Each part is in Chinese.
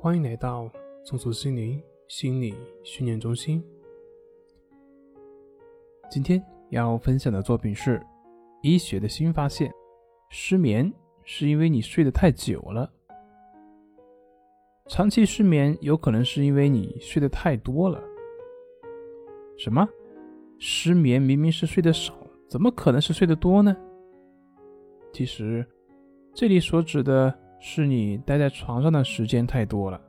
欢迎来到松鼠心灵心理训练中心。今天要分享的作品是医学的新发现：失眠是因为你睡得太久了。长期失眠有可能是因为你睡得太多了。什么？失眠明明是睡得少，怎么可能是睡得多呢？其实，这里所指的。是你待在床上的时间太多了，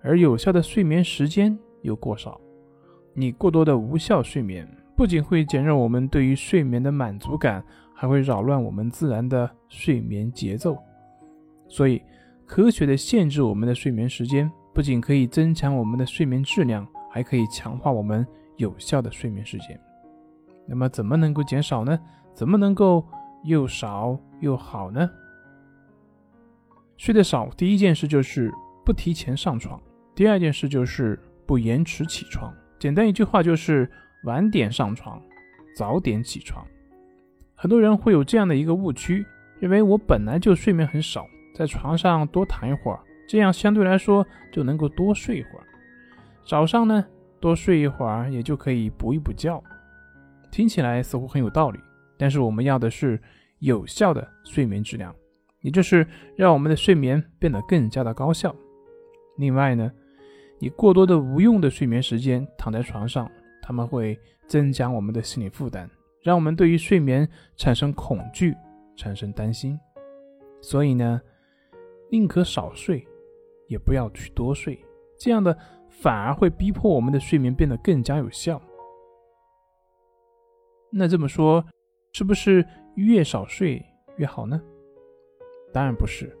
而有效的睡眠时间又过少。你过多的无效睡眠不仅会减弱我们对于睡眠的满足感，还会扰乱我们自然的睡眠节奏。所以，科学的限制我们的睡眠时间，不仅可以增强我们的睡眠质量，还可以强化我们有效的睡眠时间。那么，怎么能够减少呢？怎么能够又少又好呢？睡得少，第一件事就是不提前上床；第二件事就是不延迟起床。简单一句话就是晚点上床，早点起床。很多人会有这样的一个误区，认为我本来就睡眠很少，在床上多躺一会儿，这样相对来说就能够多睡一会儿。早上呢，多睡一会儿也就可以补一补觉。听起来似乎很有道理，但是我们要的是有效的睡眠质量。也就是让我们的睡眠变得更加的高效。另外呢，你过多的无用的睡眠时间躺在床上，他们会增加我们的心理负担，让我们对于睡眠产生恐惧，产生担心。所以呢，宁可少睡，也不要去多睡，这样的反而会逼迫我们的睡眠变得更加有效。那这么说，是不是越少睡越好呢？当然不是，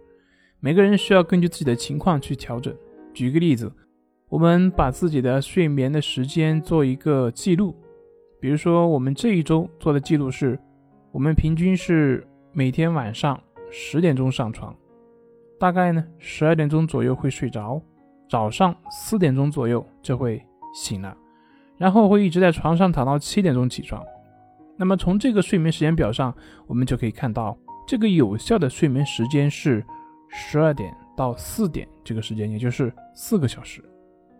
每个人需要根据自己的情况去调整。举个例子，我们把自己的睡眠的时间做一个记录，比如说我们这一周做的记录是，我们平均是每天晚上十点钟上床，大概呢十二点钟左右会睡着，早上四点钟左右就会醒了，然后会一直在床上躺到七点钟起床。那么从这个睡眠时间表上，我们就可以看到。这个有效的睡眠时间是十二点到四点这个时间，也就是四个小时。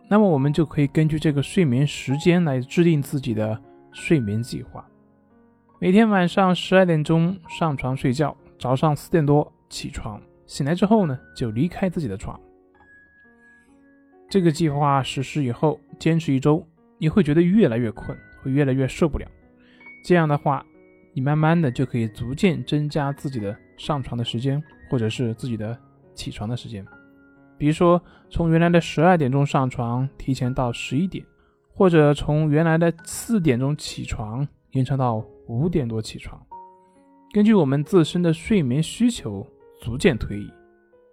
那么我们就可以根据这个睡眠时间来制定自己的睡眠计划。每天晚上十二点钟上床睡觉，早上四点多起床，醒来之后呢就离开自己的床。这个计划实施以后，坚持一周，你会觉得越来越困，会越来越受不了。这样的话。你慢慢的就可以逐渐增加自己的上床的时间，或者是自己的起床的时间。比如说，从原来的十二点钟上床，提前到十一点，或者从原来的四点钟起床，延长到五点多起床。根据我们自身的睡眠需求，逐渐推移。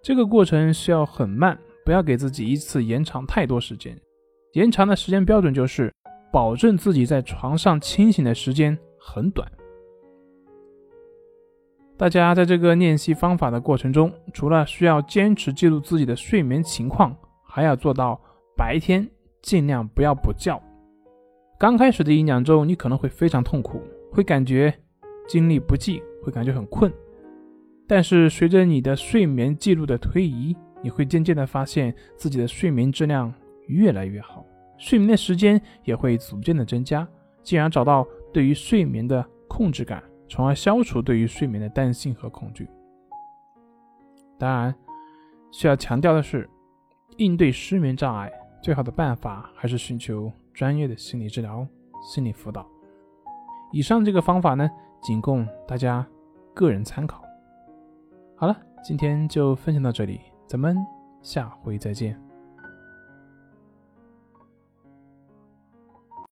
这个过程需要很慢，不要给自己一次延长太多时间。延长的时间标准就是保证自己在床上清醒的时间很短。大家在这个练习方法的过程中，除了需要坚持记录自己的睡眠情况，还要做到白天尽量不要补觉。刚开始的一两周，你可能会非常痛苦，会感觉精力不济，会感觉很困。但是随着你的睡眠记录的推移，你会渐渐的发现自己的睡眠质量越来越好，睡眠的时间也会逐渐的增加，进而找到对于睡眠的控制感。从而消除对于睡眠的担心和恐惧。当然，需要强调的是，应对失眠障碍最好的办法还是寻求专业的心理治疗、心理辅导。以上这个方法呢，仅供大家个人参考。好了，今天就分享到这里，咱们下回再见。